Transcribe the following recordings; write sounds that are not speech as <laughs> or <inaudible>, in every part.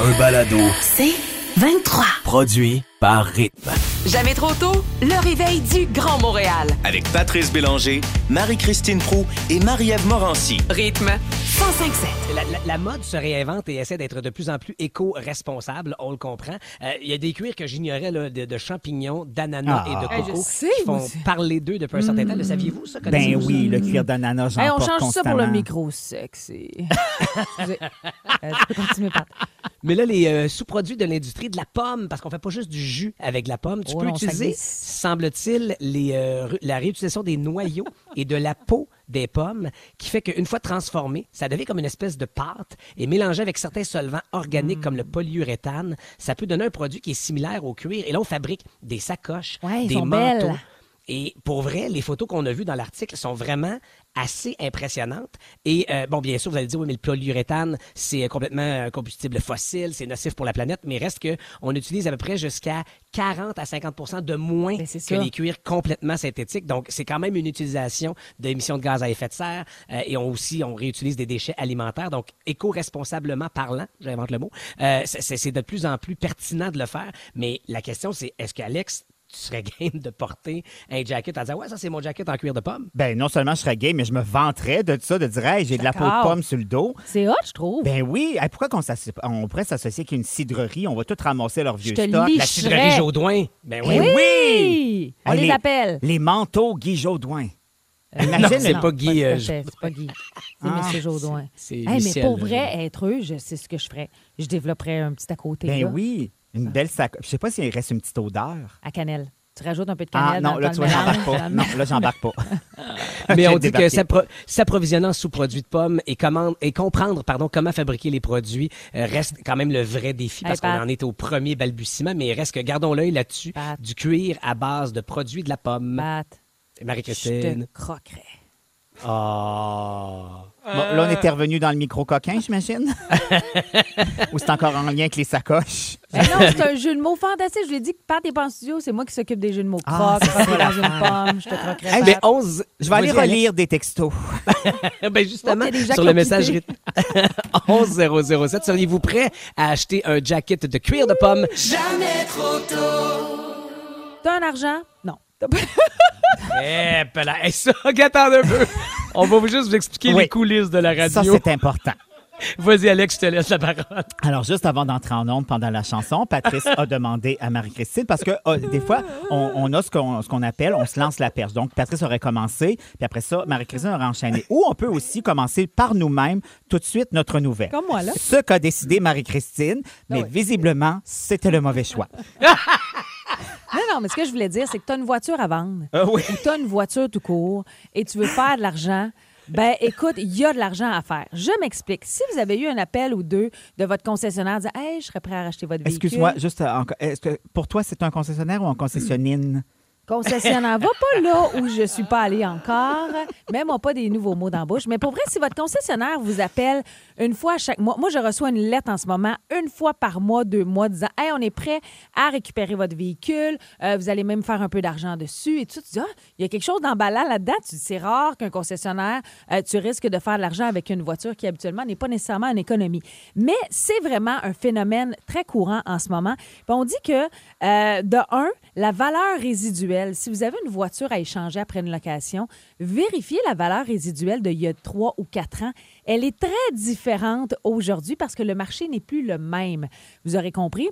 un balado. C'est 23. Produit par Rythme. Jamais trop tôt, le réveil du Grand Montréal. Avec Patrice Bélanger, Marie-Christine Prou et Marie-Ève Morancy. Rythme 1057. La, la- la mode se réinvente et essaie d'être de plus en plus éco-responsable, on le comprend. Euh, Il y a des cuirs que j'ignorais de, de champignons, d'ananas Ah. et de Hey, coco je sais, qui font parler d'eux depuis un certain temps. Le saviez-vous, ça? Ben oui, ça? le cuir d'ananas, j'en Hey, on porte change ça pour le constamment. micro sexy. <laughs> Excusez. Euh, tu peux continuer, Pat. Mais là, les euh, sous-produits de l'industrie de la pomme, parce qu'on fait pas juste du jus avec la pomme, tu peux utiliser, semble-t-il, les, euh, la réutilisation des noyaux <laughs> et de la peau des pommes, qui fait qu'une fois transformé, ça devient comme une espèce de pâte et mélangé avec certains solvants organiques comme le Mm. polyuréthane, ça peut donner un produit qui est similaire au cuir. Et là, on fabrique des sacoches, Ouais, des manteaux. belles. Et pour vrai, les photos qu'on a vues dans l'article sont vraiment assez impressionnantes. Et euh, bon, bien sûr, vous allez dire, oui, mais le polyuréthane, c'est euh, complètement un combustible fossile, c'est nocif pour la planète, mais reste que on utilise à peu près jusqu'à 40 à 50% de moins que ça. les cuirs complètement synthétiques. Donc, c'est quand même une utilisation d'émissions de gaz à effet de serre. Euh, et on aussi, on réutilise des déchets alimentaires. Donc, éco-responsablement parlant, j'invente le mot, euh, c'est de plus en plus pertinent de le faire. Mais la question, c'est est-ce qu'Alex, tu serais <laughs> game de porter un jacket en disant Ouais, ça, c'est mon jacket en cuir de pomme? Ben non seulement je serais gay, mais je me vanterais de ça, de dire hey, j'ai de la peau de pomme sur le dos. C'est hot, je trouve. Ben oui, Hey, pourquoi qu'on s'associe- on pourrait s'associer avec une cidrerie, on va tout ramasser leur vieux te stock. lis. La Je cidrerie serais- Jaudoin. Ben oui. Oui! oui! On Hey, les appelle. Les manteaux Guy Jodoin. Euh, Imagine c'est le- pas Guy, tout à euh, fait, C'est pas Guy. C'est Ah, M. Jaudoin. c'est Hey, mais Michel, pour là, vrai, être eux, je sais ce que je ferais. Je développerais un petit à côté. Ben là, oui, une belle sacoche. Je sais pas s'il reste une petite odeur. À cannelle. Tu rajoutes un peu de cannelle. Ah non, dans, là dans tu le vois, j'embarque mélange, pas. Non, là j'embarque pas. <laughs> Mais on dit que s'approvisionner en sous-produits de pommes et, comment, et comprendre pardon, comment fabriquer les produits euh, reste quand même le vrai défi parce qu'on en est au premier balbutiement, mais il reste que gardons l'œil là-dessus du cuir à base de produits de la pomme. Pat, je te Marie-Christine. croquerais. Ah. Bon, là, on était revenu dans le micro coquin, j'imagine. <laughs> Ou c'est encore en lien avec les sacoches? Non, c'est un jeu de mots fantastique. Je lui ai dit que Pat n'est pas en studio, c'est moi qui s'occupe des jeux de mots. Ah, ça, dans une pomme, je te croquerais. Hey. Mais 11. Je vais aller relire des textos. <laughs> ben justement, Oh, des gens sur qui le ont message quitté. 11007, <laughs> seriez-vous prêt à acheter un jacket de cuir de pomme? T'as un argent? Non. Eh, pela- hey, ça, attends un peu. On va juste vous expliquer Oui. les coulisses de la Ça, radio. c'est important. <laughs> Vas-y, Alex, je te laisse la parole. Alors, juste avant d'entrer en onde pendant la chanson, Patrice a demandé à Marie-Christine, parce que euh, des fois, on, on a ce qu'on ce qu'on appelle, on se lance la perche. Donc, Patrice aurait commencé, puis après ça, Marie-Christine aurait enchaîné. Ou on peut aussi commencer par nous-mêmes tout de suite notre nouvelle. Comme moi, là. Ce qu'a décidé Marie-Christine, mais Ah oui. visiblement, c'était le mauvais choix. <laughs> Non, non, mais ce que je voulais dire, c'est que tu as une voiture à vendre. Ah oui. ou tu as une voiture tout court et tu veux faire de l'argent, ben écoute, il y a de l'argent à faire. Je m'explique. Si vous avez eu un appel ou deux de votre concessionnaire disant Hey, je serais prêt à racheter votre véhicule. Excuse-moi, juste, euh, encore- est-ce que pour toi, c'est un concessionnaire ou un concessionnine? Concessionnaire, va pas là où je suis pas allée encore. Même pas des nouveaux mots d'embauche. Mais pour vrai, si votre concessionnaire vous appelle une fois à chaque mois, moi, je reçois une lettre en ce moment, une fois par mois, deux mois, disant Hey, on est prêt à récupérer votre véhicule. Euh, vous allez même faire un peu d'argent dessus. Et tout. Tu dis Ah, il y a quelque chose d'emballant là-dedans. C'est rare qu'un concessionnaire, euh, tu risques de faire de l'argent avec une voiture qui habituellement n'est pas nécessairement en économie. Mais c'est vraiment un phénomène très courant en ce moment. On dit que, euh, de un, la valeur résiduelle, si vous avez une voiture à échanger après une location, vérifiez la valeur résiduelle d'il y a trois ou quatre ans. Elle est très différente aujourd'hui parce que le marché n'est plus le même. Vous aurez compris?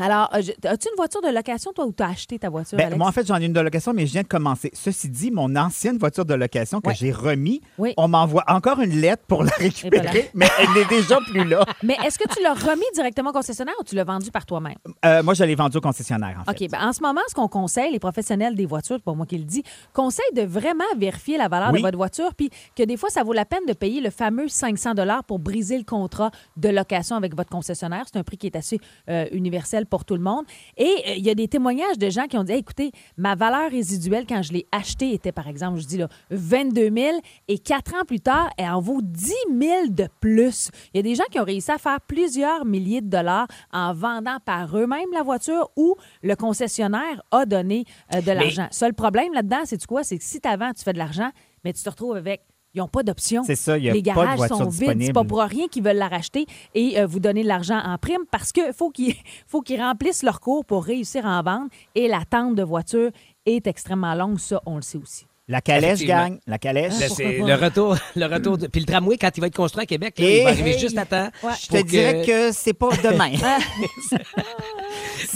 Alors, euh, as-tu une voiture de location, toi, ou tu as acheté ta voiture, Ben, Alex? moi, en fait, j'en ai une de location, mais je viens de commencer. Ceci dit, mon ancienne voiture de location que Ouais. j'ai remis, Oui. on m'envoie encore une lettre pour la récupérer, voilà. mais elle n'est déjà plus là. <laughs> Mais est-ce que tu l'as remis directement au concessionnaire ou tu l'as vendu par toi-même? Euh, moi, je l'ai vendu au concessionnaire, en fait. OK. ben, en ce moment, ce qu'on conseille, les professionnels des voitures, c'est pas moi qui le dis, conseillent de vraiment vérifier la valeur Oui. de votre voiture, puis que des fois, ça vaut la peine de payer le fameux 500 pour briser le contrat de location avec votre concessionnaire. C'est un prix qui est assez euh, universel pour tout le monde. Et euh, il y a des témoignages de gens qui ont dit Hey, écoutez, ma valeur résiduelle quand je l'ai acheté était, par exemple, je dis là, 22 000 et quatre ans plus tard, elle en vaut 10 000 de plus. Il y a des gens qui ont réussi à faire plusieurs milliers de dollars en vendant par eux-mêmes la voiture ou le concessionnaire a donné euh, de l'argent. Seul problème là-dedans, c'est quoi? C'est que si tu avant, tu fais de l'argent, mais tu te retrouves avec ils n'ont pas d'option. C'est ça, il y a Les pas de garages voiture sont vides. C'est disponible. pas pour rien qu'ils veulent la racheter et euh, vous donner de l'argent en prime parce qu'il faut qu'ils <laughs> faut qu'ils remplissent leur cours pour réussir à en vendre. Et l'attente de voiture est extrêmement longue. Ça, on le sait aussi. La calèche, Effectivement. gang. La calèche. Là, pourquoi c'est le retour, <laughs> le retour de... Puis le tramway, quand il va être construit à Québec, là, Et- il va arriver Hey. juste à temps. Ouais. Je te dirais que c'est pas demain. <laughs>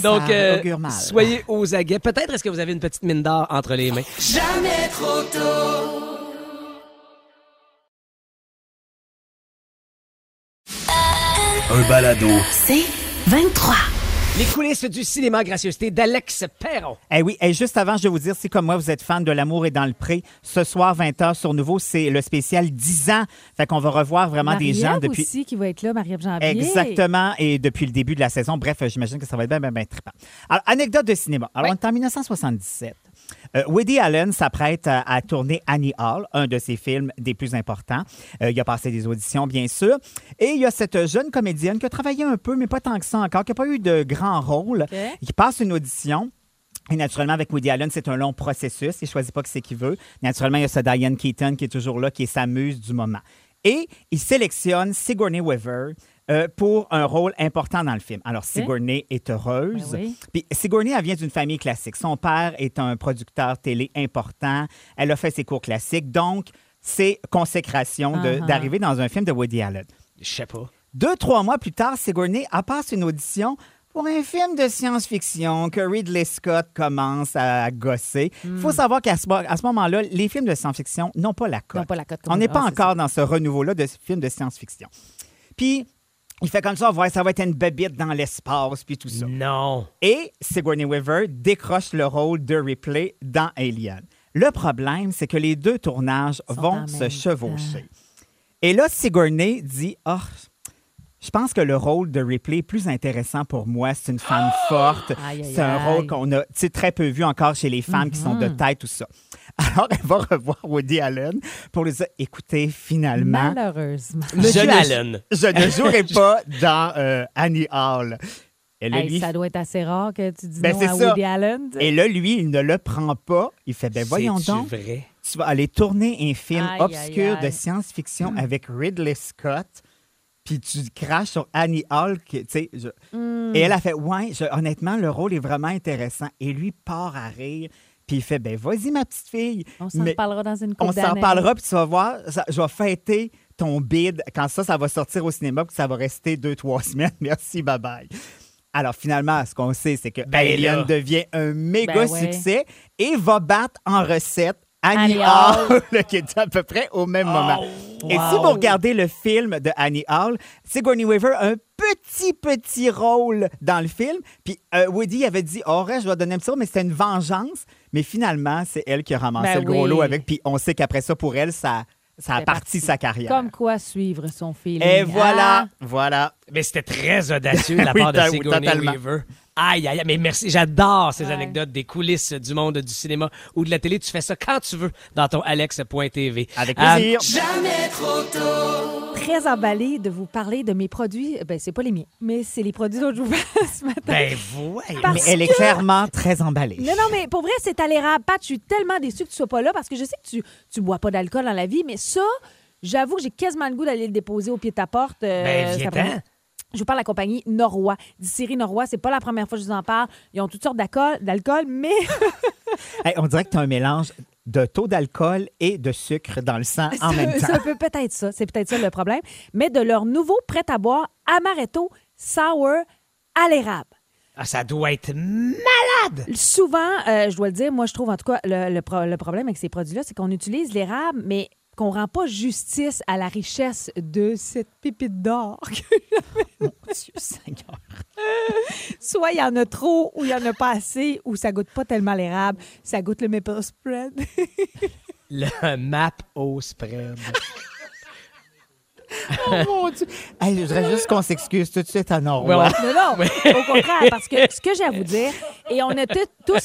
Donc, Ça euh, augure mal. soyez aux aguets. Peut-être est-ce que vous avez une petite mine d'or entre les mains. Un balado. C'est 23. Les coulisses du cinéma gracieuseté d'Alex Perron. Eh oui, et juste avant, je vais vous dire, si comme moi, vous êtes fan de L'amour et dans le pré, ce soir, 20h sur Nouveau, c'est le spécial 10 ans. Fait qu'on va revoir vraiment des gens Marie-Ève depuis... aussi qui va être là, Marie-Ève Janvier. Exactement, et depuis le début de la saison. Bref, j'imagine que ça va être bien, bien, bien trippant. Alors, anecdote de cinéma. Alors, on est en 1977. Euh, Woody Allen s'apprête à, à tourner Annie Hall, un de ses films des plus importants. Euh, il a passé des auditions, bien sûr. Et il y a cette jeune comédienne qui a travaillé un peu, mais pas tant que ça encore, qui n'a pas eu de grand rôle, OK. qui passe une audition. Et naturellement, avec Woody Allen, c'est un long processus. Il ne choisit pas que c'est qu'il veut. Naturellement, il y a ce Diane Keaton qui est toujours là, qui est sa muse du moment. Et il sélectionne Sigourney Weaver euh, pour un rôle important dans le film. Alors, Sigourney est heureuse. Ben oui. Puis Sigourney, elle vient d'une famille classique. Son père est un producteur télé important. Elle a fait ses cours classiques. Donc, c'est consécration Uh-huh. d'arriver dans un film de Woody Allen. Je sais pas. Deux, trois mois plus tard, Sigourney a passé une audition pour un film de science-fiction que Ridley Scott commence à gosser. Il Hmm. faut savoir qu'à ce, à ce moment-là, les films de science-fiction n'ont pas la cote. N'ont pas la cote comme On n'est pas Ah, encore dans ce renouveau-là de films de science-fiction. Puis, il fait comme ça, ouais, ça va être une bébite dans l'espace, puis tout ça. Non. Et Sigourney Weaver décroche le rôle de Ripley dans Alien. Le problème, c'est que les deux tournages Sont en vont même se chevaucher. Et là, Sigourney dit Ah, je pense que le rôle de Ripley est plus intéressant pour moi. C'est une femme forte. Aïe, aïe, C'est un aïe. Mm-hmm. rôle qu'on a tu sais, très peu vu encore chez les femmes qui sont de tête, tout ça. <laughs> Alors, elle va revoir Woody Allen pour lui dire Écoutez, finalement, Malheureusement. Monsieur je ne- Allen. je ne <laughs> jouerai pas dans euh, Annie Hall. Et là, Hey, lui, ça doit être assez rare que tu dis Ben, non à ça. Woody Allen. Et là, lui, il ne le prend pas. Il fait, ben voyons donc, vrai? tu vas aller tourner un film Aïe, obscur aïe, aïe. de science-fiction avec Ridley Scott, puis tu craches sur Annie Hall. qui- je- Hmm. Et elle a fait, ouais, je- honnêtement, le rôle est vraiment intéressant. Et lui part à rire, puis il fait, ben vas-y, ma petite fille. On s'en Mais reparlera dans une on couple s'en d'années. parlera, puis tu vas voir, ça- je vais fêter ton bid quand ça, ça va sortir au cinéma, puis ça va rester deux, trois <laughs> semaines. Merci, bye-bye. Alors, finalement, ce qu'on sait, c'est que Ben Alien là. devient un méga Ben ouais. succès et va battre en recette Annie Annie Hall, <laughs> qui est à peu près au même moment. Oh, Et si vous regardez le film de Annie Hall, Sigourney Weaver a un petit, petit rôle dans le film. Puis euh, Woody avait dit, oh, ouais, je vais donner un petit rôle, mais c'était une vengeance. Mais finalement, c'est elle qui a ramassé Ben le gros oui. lot avec. Puis on sait qu'après ça, pour elle, ça, ça a parti parti. sa carrière. Comme quoi suivre son feeling. Et voilà, Ah, voilà. Mais c'était très audacieux de la <laughs> Oui, part de oui, Sigourney totalement. Weaver. Aïe, aïe, aïe, mais merci. J'adore ces Ouais. anecdotes des coulisses du monde du cinéma ou de la télé. Tu fais ça quand tu veux dans ton alex.tv. Avec Euh, plaisir. Très emballée de vous parler de mes produits. Ben, c'est pas les miens, mais c'est les produits dont je vous parle ce matin. ben, Mais elle est clairement très emballée. Non, non, mais pour vrai, c'est à l'érable. Pat, je suis tellement déçue que tu sois pas là parce que je sais que tu, tu bois pas d'alcool dans la vie, mais ça, j'avoue que j'ai quasiment le goût d'aller le déposer au pied de ta porte. euh, Ben. Je vous parle de la compagnie Norrois. Distillerie Norrois, c'est pas la première fois que je vous en parle. Ils ont toutes sortes d'alcool, mais <laughs> Hey, on dirait que tu as un mélange de taux d'alcool et de sucre dans le sang en même temps. ça peut peut-être ça. C'est peut-être ça le problème. Mais de leur nouveau prêt à boire Amaretto Sour à l'érable. Ah, ça doit être malade. Souvent, euh, je dois le dire, moi, je trouve en tout cas le, le pro- le problème avec ces produits-là, c'est qu'on utilise l'érable, mais qu'on rend pas justice à la richesse de cette pépite d'or. Mon Dieu Seigneur. Soit il y en a trop, ou il y en a pas assez, ou ça goûte pas tellement l'érable, ça goûte le maple spread. Le map au spread. Oh mon Dieu. Hey, je voudrais juste qu'on s'excuse tout de suite à non, non, au contraire, parce que ce que j'ai à vous dire, et on a tous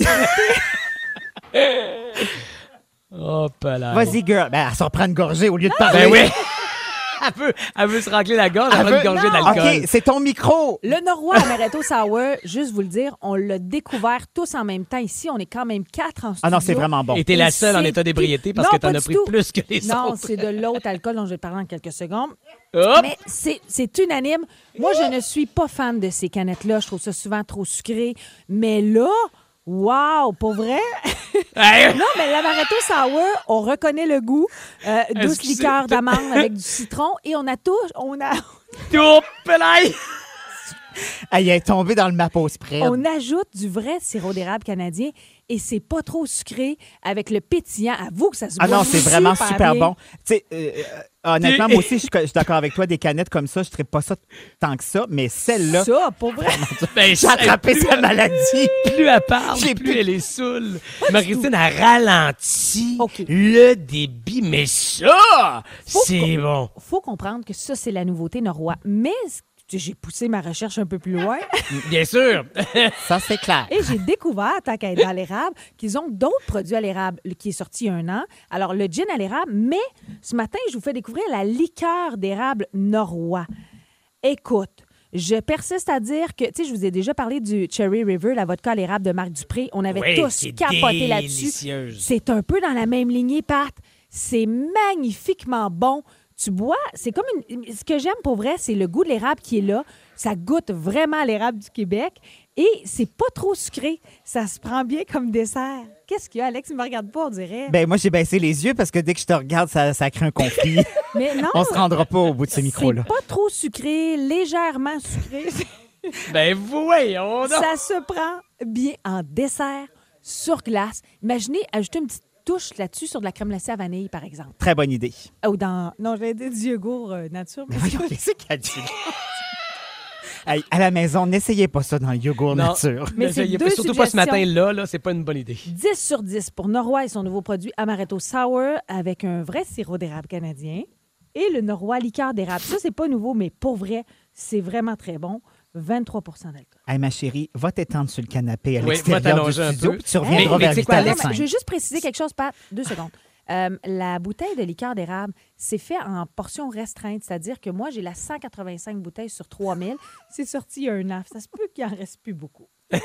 <laughs> Hop là. Vas-y, girl. Ben, elle se reprend une gorgée au lieu de Ben parler. oui. <laughs> elle, veut, elle veut se racler la gorge Elle avant veut- de gorger Non. d'alcool. OK, c'est ton micro. Le Norrois Amaretto Sour, juste vous le dire, on l'a découvert tous en même temps ici. On est quand même quatre en studio. Ah non, c'est vraiment bon. Et t'es la Et seule en état d'ébriété parce Non, que t'en as pris tout. plus que les Non, autres. c'est de l'autre alcool dont je vais parler en quelques secondes. Hop! Mais c'est c'est unanime. Moi, je ne suis pas fan de ces canettes-là. Je trouve ça souvent trop sucré. Mais là, wow, pour vrai? Hey! Non, mais l'amaretto sour, on reconnaît le goût. Euh, douce liqueur d'amande <laughs> avec du citron. Et on a tout... On a... Elle est tombée dans le mapo spread. On ajoute du vrai sirop d'érable canadien et c'est pas trop sucré avec le pétillant. Avoue que ça se Ah boit non, c'est vraiment super bien. bon. Tu sais, euh, euh, honnêtement, moi aussi, je suis je suis d'accord avec toi. Des canettes comme ça, je ne pas ça tant que ça. Mais celle-là, Ça, pour vrai? Ben, j'ai attrapé plus, sa maladie. plus elle parle, J'ai plus plus- elle est saoule. Marie-Christine a ralenti OK. le débit, mais ça, c'est bon. faut comprendre que ça, c'est la nouveauté Norrois. Mais j'ai poussé ma recherche un peu plus loin <laughs> Bien sûr. <laughs> Ça, c'est clair. et j'ai découvert, tant qu'à être dans l'érable, qu'ils ont d'autres produits à l'érable qui est sorti il y a un an. Alors, le gin à l'érable, mais ce matin, je vous fais découvrir la liqueur d'érable Norrois. Écoute, je persiste à dire que, tu sais, je vous ai déjà parlé du Cherry River, la vodka à l'érable de Marc Dupré. On avait Oui, tous capoté là-dessus. C'est un peu dans la même lignée, Pat. C'est magnifiquement bon. Tu bois, c'est comme une. Ce que j'aime pour vrai, c'est le goût de l'érable qui est là. Ça goûte vraiment l'érable du Québec et c'est pas trop sucré. Ça se prend bien comme dessert. Qu'est-ce qu'il y a, Alex? Il me regarde pas, on dirait. Ben, moi, j'ai baissé les yeux parce que dès que je te regarde, ça, ça crée un conflit. <laughs> Mais non, On se rendra pas au bout de ce c'est micro-là. pas trop sucré, légèrement sucré. <laughs> Ben voyons donc. ça se prend bien en dessert sur glace. Imaginez ajouter une petite touche là-dessus sur de la crème glacée à vanille, par exemple. Très bonne idée. Ou dans. Non, j'allais dire du yogourt euh, nature. mais- Voyons, Qu'est-ce qu'elle dit? Hey, à la maison, n'essayez pas ça dans le yogourt Non. nature. Mais c'est deux surtout pas ce matin-là, là, c'est pas une bonne idée. 10 sur 10 pour Norrois et son nouveau produit Amaretto Sour avec un vrai sirop d'érable canadien et le Norrois liqueur d'érable. Ça, c'est pas nouveau, mais pour vrai, c'est vraiment très bon. 23% d'alcool. Hey, ma chérie, va t'étendre sur le canapé à Oui, va l'extérieur du t'allonger un studio, peu. puis tu reviendras Mais- vers quoi? Non, mais Alex? je veux juste préciser quelque chose, Pat. Deux secondes. Euh, la bouteille de liqueur d'érable, c'est fait en portions restreintes, c'est-à-dire que moi, j'ai la 185 bouteilles sur 3000. C'est sorti il y a un an. Ça se peut qu'il en reste plus beaucoup. <laughs>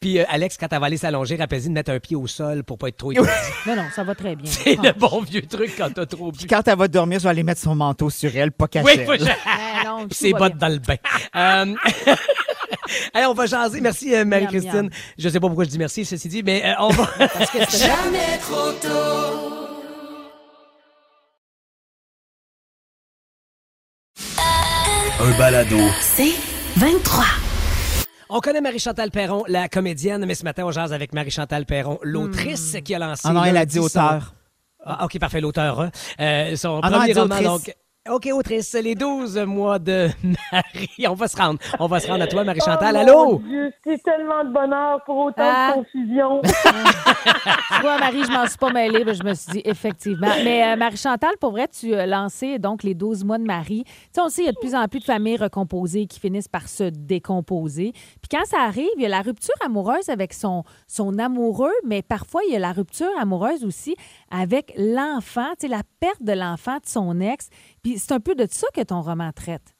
Puis euh, Alex, quand elle va aller s'allonger, rappelle-y de mettre un pied au sol pour pas être trop étourdi. Non, non, ça va très bien. C'est le bon vieux truc quand t'as trop bu. Puis quand elle va dormir, je vais aller mettre son manteau sur elle, pas caché. Oui, faut que je- <laughs> non, Ses bottes bien. dans le bain. <laughs> Euh, <laughs> Allez, on va jaser. Merci, euh, Marie-Christine. Je sais pas pourquoi je dis merci, ceci dit, mais euh, on va... <laughs> Parce que c'est Un balado. C'est 23. On connaît Marie-Chantal Perron, la comédienne, mais ce matin, on jase avec Marie-Chantal Perron, l'autrice qui a lancé... Ah non, elle a dit son- auteur. Ah, OK, parfait, l'auteur. hein. Euh, son Ah non, premier elle dit roman, autrice. donc... OK, autrice, les 12 mois de Marie. On va se rendre. On va se rendre à toi, Marie-Chantal. Oh, Allô? mon Dieu, c'est tellement de bonheur pour autant Ah. de confusion. <laughs> Tu vois, Marie, je m'en suis pas mêlée, mais je me suis dit effectivement. Mais euh, Marie-Chantal, pour vrai, tu as lancé donc les 12 mois de Marie. Tu sais, on sait, il y a de plus en plus de familles recomposées qui finissent par se décomposer. Puis quand ça arrive, il y a la rupture amoureuse avec son, son amoureux, mais parfois, il y a la rupture amoureuse aussi avec l'enfant, tu sais, la perte de l'enfant de son ex. Puis c'est un peu de ça que ton roman traite.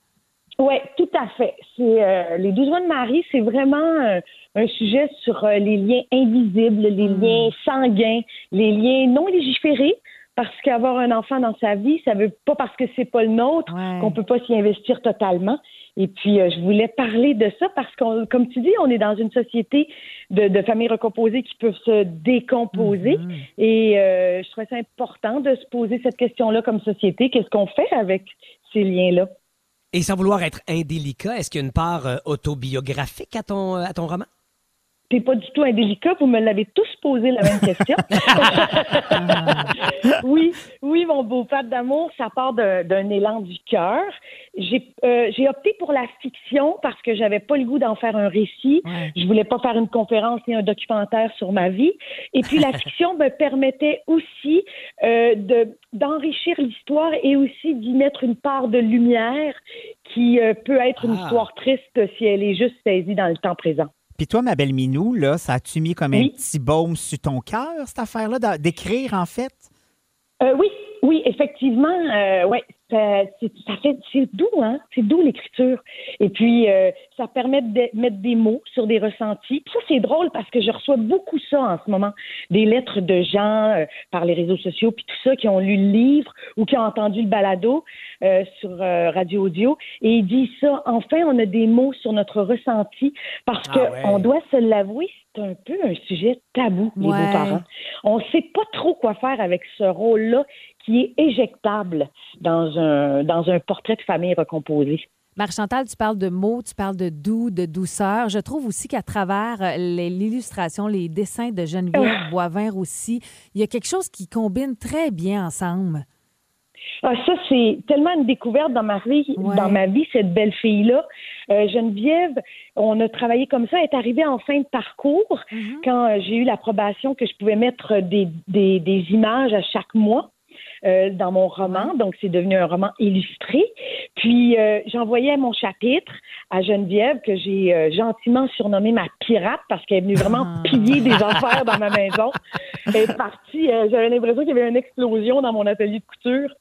Oui, tout à fait. C'est euh, les 12 mois de Marie, c'est vraiment euh, un sujet sur euh, les liens invisibles, les Hmm. liens sanguins, les liens non légiférés. Parce qu'avoir un enfant dans sa vie, ça veut pas parce que c'est pas le nôtre Ouais. qu'on peut pas s'y investir totalement. Et puis, euh, je voulais parler de ça parce qu'on, comme tu dis, on est dans une société de, de familles recomposées qui peuvent se décomposer. Mhm. Et euh, je trouvais ça important de se poser cette question-là comme société. Qu'est-ce qu'on fait avec ces liens-là? Et sans vouloir être indélicat, est-ce qu'il y a une part euh, autobiographique à ton, à ton roman? T'es pas du tout indélicat, vous me l'avez tous posé la même question. <laughs> oui, oui, mon beau père d'amour, ça part d'un élan du cœur. J'ai euh, opté pour la fiction parce que j'avais pas le goût d'en faire un récit. Ouais. Je voulais pas faire une conférence ni un documentaire sur ma vie. Et puis la fiction me permettait aussi euh, de d'enrichir l'histoire et aussi d'y mettre une part de lumière qui euh, peut être une Ah. histoire triste si elle est juste saisie dans le temps présent. Puis toi, ma belle Minou, là, ça a-tu mis comme un petit baume sur ton cœur, cette affaire-là, d'écrire, en fait? Euh, oui, oui, effectivement, euh, ouais, ça, c'est- ça fait, c'est doux, hein, c'est doux l'écriture. Et puis, euh, ça permet de mettre des mots sur des ressentis. Puis ça, c'est drôle parce que je reçois beaucoup ça en ce moment, des lettres de gens euh, par les réseaux sociaux, puis tout ça, qui ont lu le livre ou qui ont entendu le balado euh, sur euh, Radio Audio, et ils disent ça. Enfin, on a des mots sur notre ressenti parce Ah que ouais. on doit se l'avouer, c'est un peu un sujet tabou, les Ouais. beaux-parents. On ne sait pas trop quoi faire avec ce rôle-là qui est éjectable dans un, dans un portrait de famille recomposé. Marie-Chantal, tu parles de mots, tu parles de doux, de douceur. Je trouve aussi qu'à travers euh, l'illustration, les dessins de Geneviève Boivin-Roussy, il y a quelque chose qui combine très bien ensemble. Ah, ça, c'est tellement une découverte dans ma vie, Ouais. dans ma vie cette belle fille-là. Euh, Geneviève, on a travaillé comme ça, elle est arrivée en fin de parcours quand euh, j'ai eu l'approbation que je pouvais mettre des, des, des images à chaque mois. Euh, dans mon roman, donc c'est devenu un roman illustré. Puis euh, j'envoyais mon chapitre à Geneviève que j'ai euh, gentiment surnommé ma pirate parce qu'elle est venue vraiment Ah. piller des <laughs> affaires dans ma maison. Elle est partie, euh, j'avais l'impression qu'il y avait une explosion dans mon atelier de couture.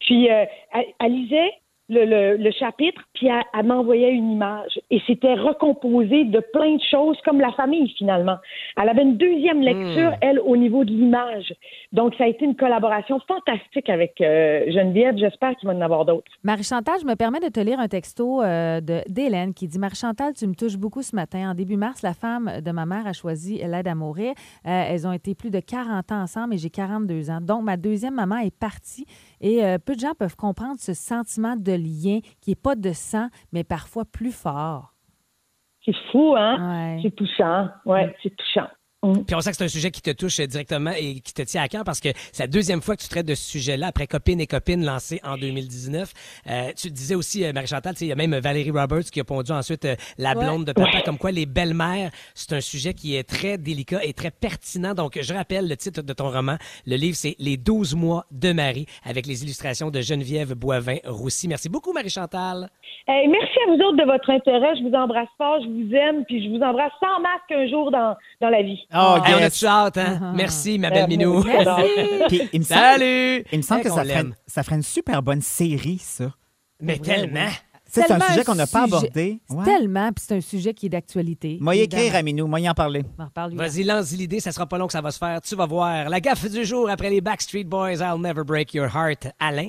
Puis euh, elle, elle lisait le, le- le chapitre, puis elle, elle m'envoyait une image. Et c'était recomposé de plein de choses, comme la famille finalement. Elle avait une deuxième lecture, elle, au niveau de l'image. Donc ça a été une collaboration fantastique avec euh, Geneviève. J'espère qu'il va en avoir d'autres. Marie-Chantal, je me permets de te lire un texto euh, de- d'Hélène qui dit Marie-Chantal, tu me touches beaucoup ce matin. En début mars, la femme de ma mère a choisi l'aide à mourir. Euh, elles ont été plus de 40 ans ensemble et j'ai 42 ans. Donc, ma deuxième maman est partie et euh, peu de gens peuvent comprendre ce sentiment de lien qui n'est pas de sang, mais parfois plus fort. C'est fou, hein? Ouais. C'est touchant. Ouais, c'est touchant. Mm. Puis on sait que c'est un sujet qui te touche directement et qui te tient à cœur parce que c'est la deuxième fois que tu traites de ce sujet-là après Copine et Copine lancé en 2019. Euh, tu disais aussi, euh, Marie-Chantal, tu sais, il y a même Valérie Roberts qui a pondu ensuite euh, La Ouais. blonde de papa, comme quoi les belles-mères, c'est un sujet qui est très délicat et très pertinent. Donc, je rappelle le titre de ton roman. Le livre, c'est Les 12 mois de Marie avec les illustrations de Geneviève Boivin-Roussy. Merci beaucoup, Marie-Chantal. Eh, merci à vous autres de votre intérêt. Je vous embrasse fort, je vous aime, puis je vous embrasse sans masque un jour dans, dans la vie. Oh, Hey, on a-tu hâte, hein? Merci, ma belle Minou. merci. <laughs> Puis, il me semble, Salut! il me semble que ça ferait, ça ferait une super bonne série, ça. Mais tellement. C'est un sujet qu'on n'a pas abordé. Ouais. Tellement, puis c'est un sujet qui est d'actualité. Moi, y écrire à Minou, moi, y en parler. Vas-y, lance l'idée, ça sera pas long que ça va se faire. Tu vas voir. La gaffe du jour après les Backstreet Boys, I'll Never Break Your Heart. Alain,